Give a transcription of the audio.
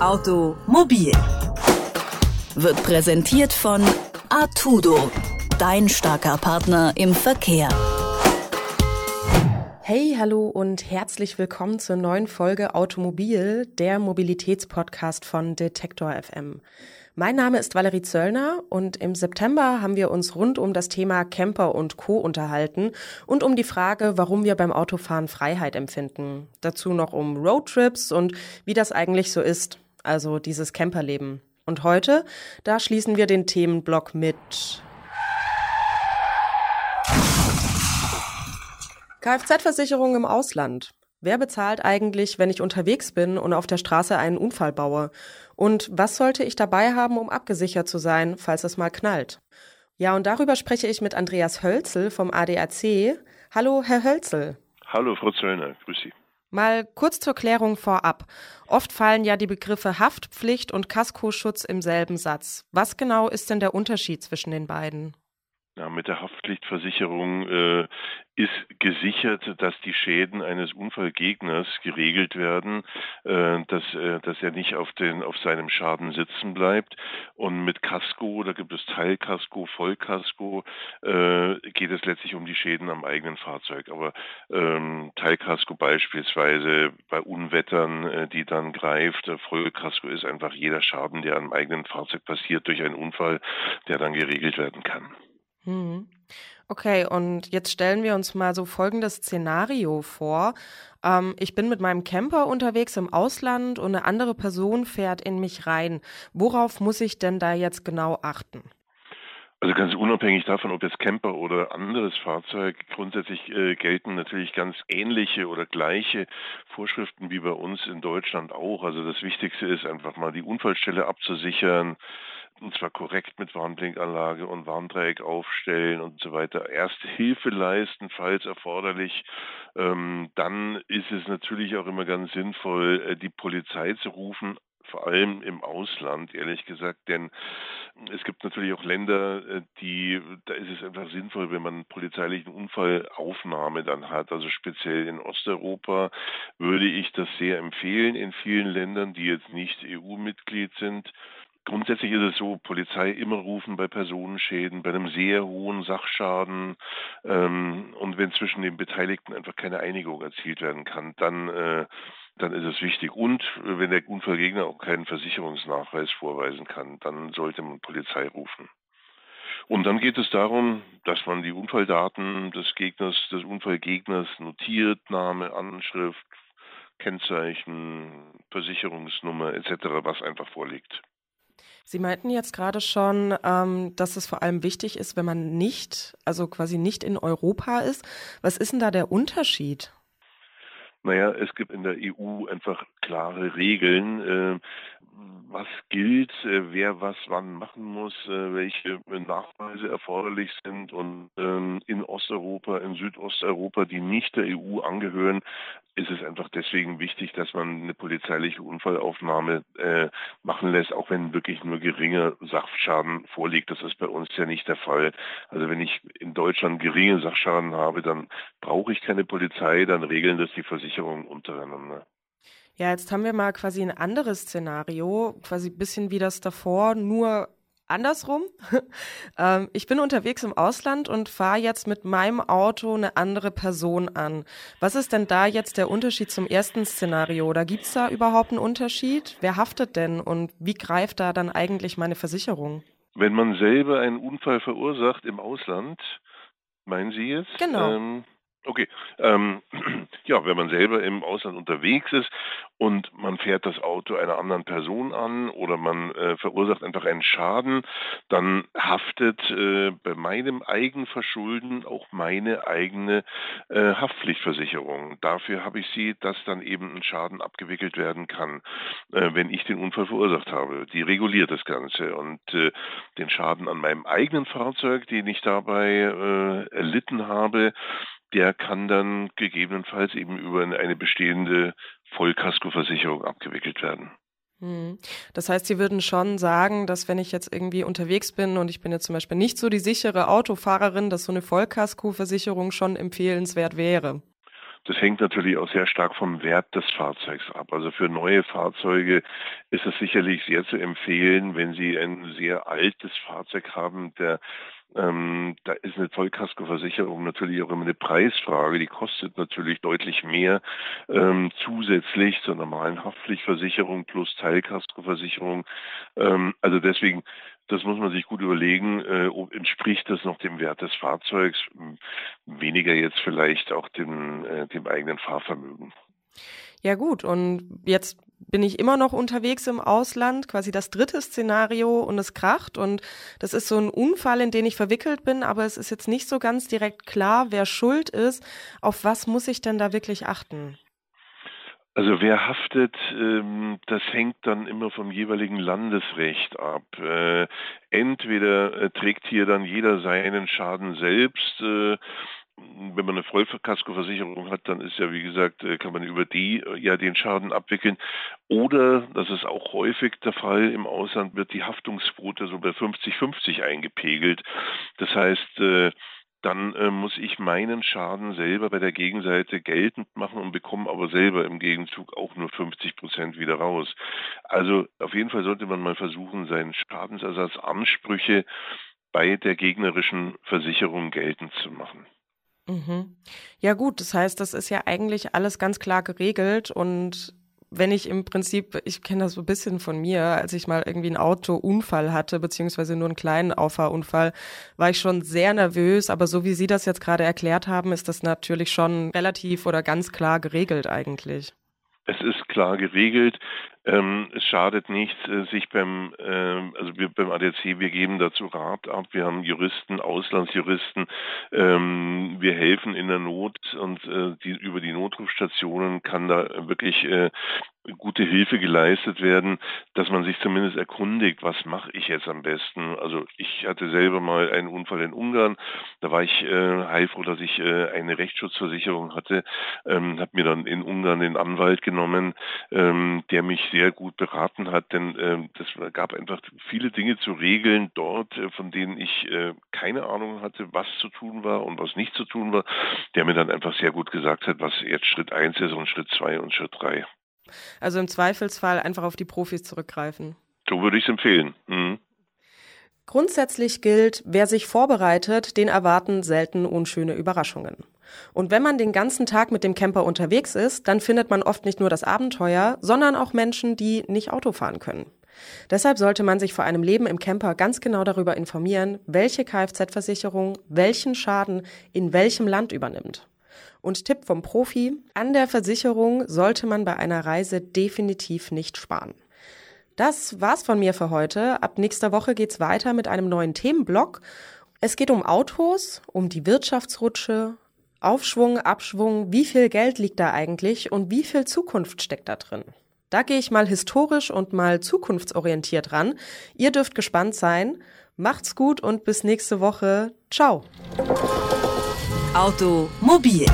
Automobil wird präsentiert von Artudo, dein starker Partner im Verkehr. Hey, hallo und herzlich willkommen zur neuen Folge Automobil, der Mobilitätspodcast von Detektor FM. Mein Name ist Valerie Zöllner und im September haben wir uns rund um das Thema Camper und Co. unterhalten und um die Frage, warum wir beim Autofahren Freiheit empfinden. Dazu noch um Roadtrips und wie das eigentlich so ist, also dieses Camperleben. Und heute, da schließen wir den Themenblock mit Kfz-Versicherung im Ausland. Wer bezahlt eigentlich, wenn ich unterwegs bin und auf der Straße einen Unfall baue? Und was sollte ich dabei haben, um abgesichert zu sein, falls es mal knallt? Ja, und darüber spreche ich mit Andreas Hölzel vom ADAC. Hallo, Herr Hölzel. Hallo, Frau Zöllner. Grüß Sie. Mal kurz zur Klärung vorab. Oft fallen ja die Begriffe Haftpflicht und Kaskoschutz im selben Satz. Was genau ist denn der Unterschied zwischen den beiden? Ja, mit der Haftpflichtversicherung äh, ist gesichert, dass die Schäden eines Unfallgegners geregelt werden, äh, dass, äh, dass er nicht auf, den, auf seinem Schaden sitzen bleibt. Und mit Kasko, da gibt es Teilkasko, Vollkasko, äh, geht es letztlich um die Schäden am eigenen Fahrzeug. Aber ähm, Teilkasko beispielsweise bei Unwettern, äh, die dann greift, äh, Vollkasko ist einfach jeder Schaden, der am eigenen Fahrzeug passiert durch einen Unfall, der dann geregelt werden kann. Mhm. Okay, und jetzt stellen wir uns mal so folgendes Szenario vor. Ähm, ich bin mit meinem Camper unterwegs im Ausland und eine andere Person fährt in mich rein. Worauf muss ich denn da jetzt genau achten? Also ganz unabhängig davon, ob jetzt Camper oder anderes Fahrzeug, grundsätzlich äh, gelten natürlich ganz ähnliche oder gleiche Vorschriften wie bei uns in Deutschland auch. Also das Wichtigste ist einfach mal die Unfallstelle abzusichern, und zwar korrekt mit Warnblinkanlage und Warndreieck aufstellen und so weiter. Erste Hilfe leisten, falls erforderlich. Ähm, dann ist es natürlich auch immer ganz sinnvoll, äh, die Polizei zu rufen, vor allem im Ausland, ehrlich gesagt, denn es gibt natürlich auch Länder, äh, die, da ist es einfach sinnvoll, wenn man einen polizeilichen Unfallaufnahme dann hat. Also speziell in Osteuropa würde ich das sehr empfehlen in vielen Ländern, die jetzt nicht EU-Mitglied sind. Grundsätzlich ist es so, Polizei immer rufen bei Personenschäden, bei einem sehr hohen Sachschaden ähm, und wenn zwischen den Beteiligten einfach keine Einigung erzielt werden kann, dann, äh, dann ist es wichtig. Und wenn der Unfallgegner auch keinen Versicherungsnachweis vorweisen kann, dann sollte man Polizei rufen. Und dann geht es darum, dass man die Unfalldaten des Gegners, des Unfallgegners notiert, Name, Anschrift, Kennzeichen, Versicherungsnummer etc., was einfach vorliegt. Sie meinten jetzt gerade schon, ähm, dass es vor allem wichtig ist, wenn man nicht, also quasi nicht in Europa ist. Was ist denn da der Unterschied? Naja, es gibt in der EU einfach klare Regeln, äh, was gilt, äh, wer was wann machen muss, äh, welche Nachweise erforderlich sind. Und ähm, in Osteuropa, in Südosteuropa, die nicht der EU angehören, ist es einfach deswegen wichtig, dass man eine polizeiliche Unfallaufnahme äh, machen lässt, auch wenn wirklich nur geringer Sachschaden vorliegt. Das ist bei uns ja nicht der Fall. Also wenn ich in Deutschland geringe Sachschaden habe, dann brauche ich keine Polizei, dann regeln das die Versicherungen untereinander. Ja, jetzt haben wir mal quasi ein anderes Szenario, quasi ein bisschen wie das davor, nur andersrum. ähm, ich bin unterwegs im Ausland und fahre jetzt mit meinem Auto eine andere Person an. Was ist denn da jetzt der Unterschied zum ersten Szenario? Oder gibt es da überhaupt einen Unterschied? Wer haftet denn und wie greift da dann eigentlich meine Versicherung? Wenn man selber einen Unfall verursacht im Ausland, meinen Sie jetzt? Genau. Ähm, Okay, ähm, ja, wenn man selber im Ausland unterwegs ist und man fährt das Auto einer anderen Person an oder man äh, verursacht einfach einen Schaden, dann haftet äh, bei meinem Eigenverschulden auch meine eigene äh, Haftpflichtversicherung. Dafür habe ich sie, dass dann eben ein Schaden abgewickelt werden kann, äh, wenn ich den Unfall verursacht habe. Die reguliert das Ganze und äh, den Schaden an meinem eigenen Fahrzeug, den ich dabei äh, erlitten habe, der kann dann gegebenenfalls eben über eine bestehende Vollkaskoversicherung abgewickelt werden. Hm. Das heißt, Sie würden schon sagen, dass wenn ich jetzt irgendwie unterwegs bin und ich bin jetzt zum Beispiel nicht so die sichere Autofahrerin, dass so eine Vollkaskoversicherung schon empfehlenswert wäre. Das hängt natürlich auch sehr stark vom Wert des Fahrzeugs ab. Also für neue Fahrzeuge ist es sicherlich sehr zu empfehlen, wenn Sie ein sehr altes Fahrzeug haben, der ähm, da ist eine Vollkaskoversicherung natürlich auch immer eine Preisfrage. Die kostet natürlich deutlich mehr ähm, zusätzlich zur normalen Haftpflichtversicherung plus Teilkaskoversicherung. Ähm, also deswegen, das muss man sich gut überlegen, äh, entspricht das noch dem Wert des Fahrzeugs, weniger jetzt vielleicht auch dem, äh, dem eigenen Fahrvermögen. Ja gut, und jetzt bin ich immer noch unterwegs im Ausland, quasi das dritte Szenario und es kracht und das ist so ein Unfall, in den ich verwickelt bin, aber es ist jetzt nicht so ganz direkt klar, wer schuld ist. Auf was muss ich denn da wirklich achten? Also wer haftet, ähm, das hängt dann immer vom jeweiligen Landesrecht ab. Äh, entweder äh, trägt hier dann jeder seinen Schaden selbst, äh, wenn man eine Vollkaskoversicherung hat, dann ist ja, wie gesagt, kann man über die ja den Schaden abwickeln. Oder, das ist auch häufig der Fall, im Ausland wird die Haftungsquote so bei 50-50 eingepegelt. Das heißt, dann äh, muss ich meinen Schaden selber bei der Gegenseite geltend machen und bekomme aber selber im Gegenzug auch nur 50 Prozent wieder raus. Also auf jeden Fall sollte man mal versuchen, seinen Schadensersatzansprüche bei der gegnerischen Versicherung geltend zu machen. Mhm. Ja gut, das heißt, das ist ja eigentlich alles ganz klar geregelt und wenn ich im Prinzip, ich kenne das so ein bisschen von mir, als ich mal irgendwie einen Autounfall hatte, beziehungsweise nur einen kleinen Auffahrunfall, war ich schon sehr nervös. Aber so wie Sie das jetzt gerade erklärt haben, ist das natürlich schon relativ oder ganz klar geregelt eigentlich. Es ist klar geregelt. Ähm, es schadet nichts, äh, sich beim, äh, also wir beim ADAC, wir geben dazu Rat ab. Wir haben Juristen, Auslandsjuristen. Ähm, wir helfen in der Not und äh, die, über die Notrufstationen kann da wirklich äh, gute Hilfe geleistet werden, dass man sich zumindest erkundigt, was mache ich jetzt am besten. Also ich hatte selber mal einen Unfall in Ungarn, da war ich äh, heilfroh, dass ich äh, eine Rechtsschutzversicherung hatte, ähm, habe mir dann in Ungarn den Anwalt genommen, ähm, der mich sehr gut beraten hat, denn äh, das gab einfach viele Dinge zu regeln dort, äh, von denen ich äh, keine Ahnung hatte, was zu tun war und was nicht zu tun war, der mir dann einfach sehr gut gesagt hat, was jetzt Schritt eins ist und Schritt zwei und Schritt drei. Also im Zweifelsfall einfach auf die Profis zurückgreifen. So würde ich es empfehlen. Mhm. Grundsätzlich gilt, wer sich vorbereitet, den erwarten selten unschöne Überraschungen. Und wenn man den ganzen Tag mit dem Camper unterwegs ist, dann findet man oft nicht nur das Abenteuer, sondern auch Menschen, die nicht Auto fahren können. Deshalb sollte man sich vor einem Leben im Camper ganz genau darüber informieren, welche Kfz-Versicherung welchen Schaden in welchem Land übernimmt. Und Tipp vom Profi, an der Versicherung sollte man bei einer Reise definitiv nicht sparen. Das war's von mir für heute. Ab nächster Woche geht's weiter mit einem neuen Themenblock. Es geht um Autos, um die Wirtschaftsrutsche, Aufschwung, Abschwung, wie viel Geld liegt da eigentlich und wie viel Zukunft steckt da drin? Da gehe ich mal historisch und mal zukunftsorientiert ran. Ihr dürft gespannt sein. Macht's gut und bis nächste Woche. Ciao. Automobil